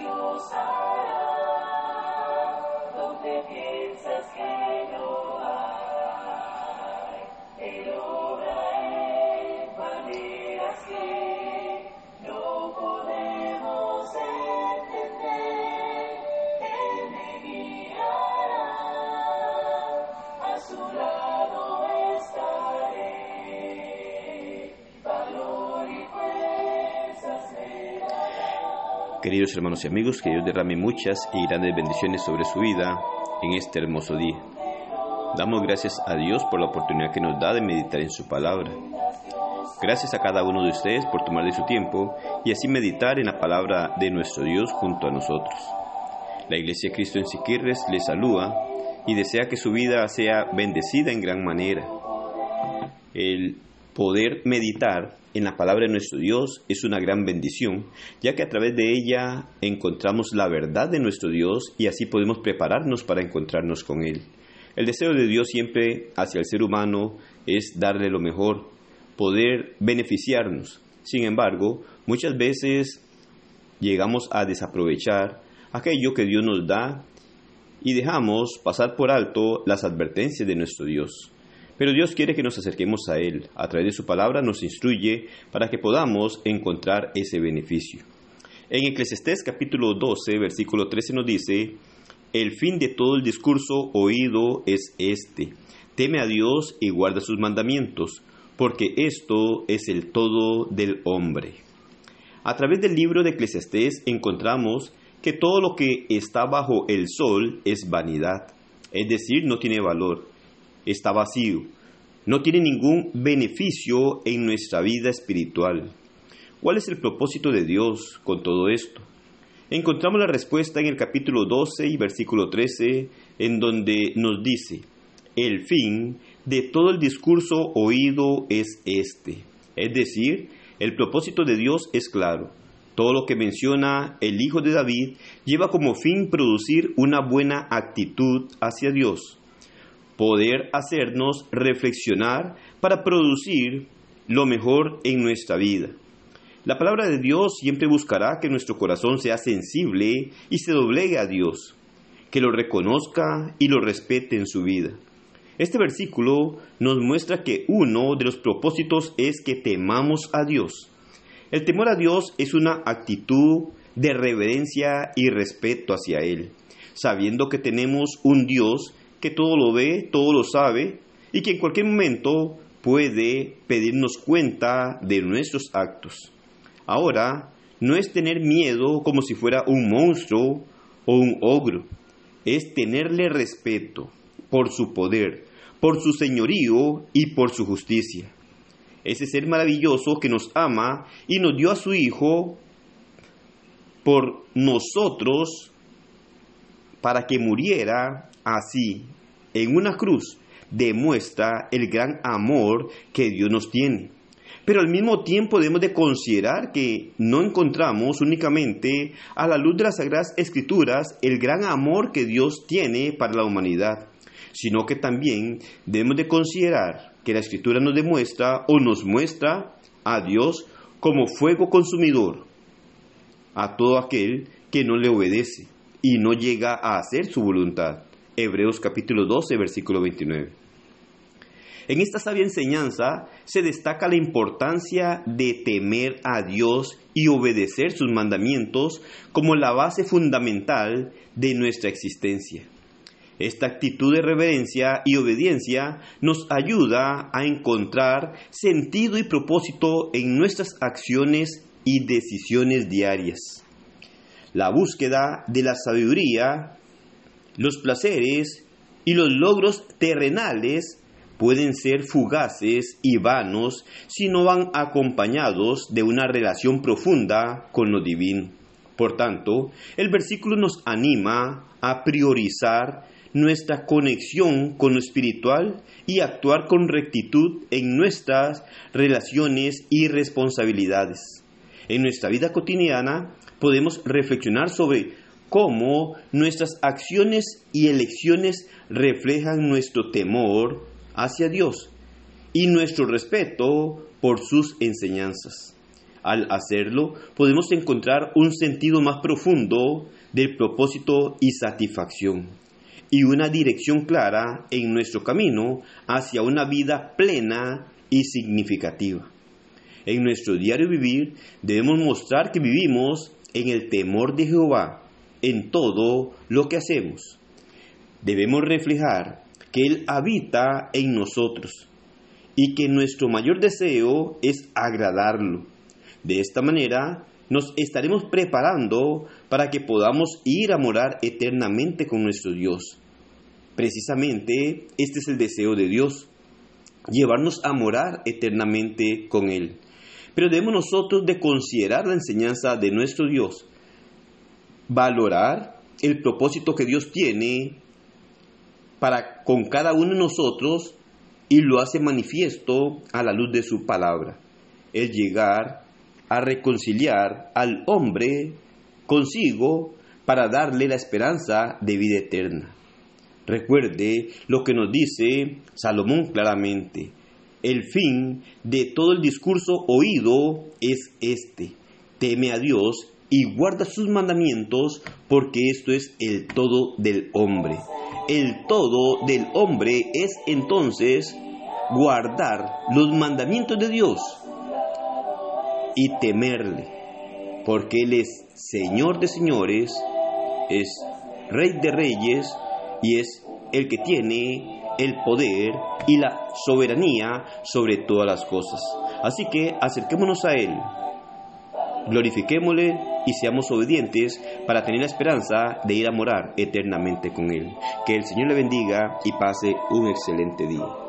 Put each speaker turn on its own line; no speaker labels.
piensas Dios
Queridos hermanos y amigos, que Dios derrame muchas y grandes bendiciones sobre su vida en este hermoso día. Damos gracias a Dios por la oportunidad que nos da de meditar en su palabra. Gracias a cada uno de ustedes por tomar de su tiempo y así meditar en la palabra de nuestro Dios junto a nosotros. La Iglesia de Cristo en Siquirres les saluda y desea que su vida sea bendecida en gran manera. El poder meditar en la palabra de nuestro Dios es una gran bendición, ya que a través de ella encontramos la verdad de nuestro Dios y así podemos prepararnos para encontrarnos con Él. El deseo de Dios siempre hacia el ser humano es darle lo mejor, poder beneficiarnos. Sin embargo, muchas veces llegamos a desaprovechar aquello que Dios nos da y dejamos pasar por alto las advertencias de nuestro Dios. Pero Dios quiere que nos acerquemos a Él. A través de su palabra nos instruye para que podamos encontrar ese beneficio. En Eclesiastés capítulo 12, versículo 13 nos dice, el fin de todo el discurso oído es este, teme a Dios y guarda sus mandamientos, porque esto es el todo del hombre. A través del libro de Eclesiastés encontramos que todo lo que está bajo el sol es vanidad, es decir, no tiene valor, está vacío, no tiene ningún beneficio en nuestra vida espiritual. ¿Cuál es el propósito de Dios con todo esto? Encontramos la respuesta en el capítulo 12 y versículo 13, en donde nos dice, el fin de todo el discurso oído es este. Es decir, el propósito de Dios es claro. Todo lo que menciona el Hijo de David lleva como fin producir una buena actitud hacia Dios, poder hacernos reflexionar para producir lo mejor en nuestra vida. La palabra de Dios siempre buscará que nuestro corazón sea sensible y se doblegue a Dios, que lo reconozca y lo respete en su vida. Este versículo nos muestra que uno de los propósitos es que temamos a Dios. El temor a Dios es una actitud de reverencia y respeto hacia Él, sabiendo que tenemos un Dios que todo lo ve, todo lo sabe y que en cualquier momento puede pedirnos cuenta de nuestros actos. Ahora, no es tener miedo como si fuera un monstruo o un ogro, es tenerle respeto por su poder, por su señorío y por su justicia. Ese ser maravilloso que nos ama y nos dio a su Hijo por nosotros para que muriera así en una cruz, demuestra el gran amor que Dios nos tiene. Pero al mismo tiempo debemos de considerar que no encontramos únicamente a la luz de las Sagradas Escrituras el gran amor que Dios tiene para la humanidad, sino que también debemos de considerar que la Escritura nos demuestra o nos muestra a Dios como fuego consumidor a todo aquel que no le obedece y no llega a hacer su voluntad. Hebreos capítulo 12, versículo 29. En esta sabia enseñanza se destaca la importancia de temer a Dios y obedecer sus mandamientos como la base fundamental de nuestra existencia. Esta actitud de reverencia y obediencia nos ayuda a encontrar sentido y propósito en nuestras acciones y decisiones diarias. La búsqueda de la sabiduría, los placeres y los logros terrenales pueden ser fugaces y vanos si no van acompañados de una relación profunda con lo divino. Por tanto, el versículo nos anima a priorizar nuestra conexión con lo espiritual y actuar con rectitud en nuestras relaciones y responsabilidades. En nuestra vida cotidiana podemos reflexionar sobre cómo nuestras acciones y elecciones reflejan nuestro temor hacia Dios y nuestro respeto por sus enseñanzas. Al hacerlo, podemos encontrar un sentido más profundo del propósito y satisfacción y una dirección clara en nuestro camino hacia una vida plena y significativa. En nuestro diario vivir debemos mostrar que vivimos en el temor de Jehová en todo lo que hacemos. Debemos reflejar que Él habita en nosotros y que nuestro mayor deseo es agradarlo. De esta manera nos estaremos preparando para que podamos ir a morar eternamente con nuestro Dios. Precisamente este es el deseo de Dios, llevarnos a morar eternamente con Él. Pero debemos nosotros de considerar la enseñanza de nuestro Dios, valorar el propósito que Dios tiene para con cada uno de nosotros y lo hace manifiesto a la luz de su palabra. El llegar a reconciliar al hombre consigo para darle la esperanza de vida eterna. Recuerde lo que nos dice Salomón claramente. El fin de todo el discurso oído es este. Teme a Dios y guarda sus mandamientos porque esto es el todo del hombre. El todo del hombre es entonces guardar los mandamientos de Dios y temerle, porque Él es Señor de señores, es Rey de reyes y es el que tiene el poder y la soberanía sobre todas las cosas. Así que acerquémonos a Él, glorifiquémosle y seamos obedientes para tener la esperanza de ir a morar eternamente con Él. Que el Señor le bendiga y pase un excelente día.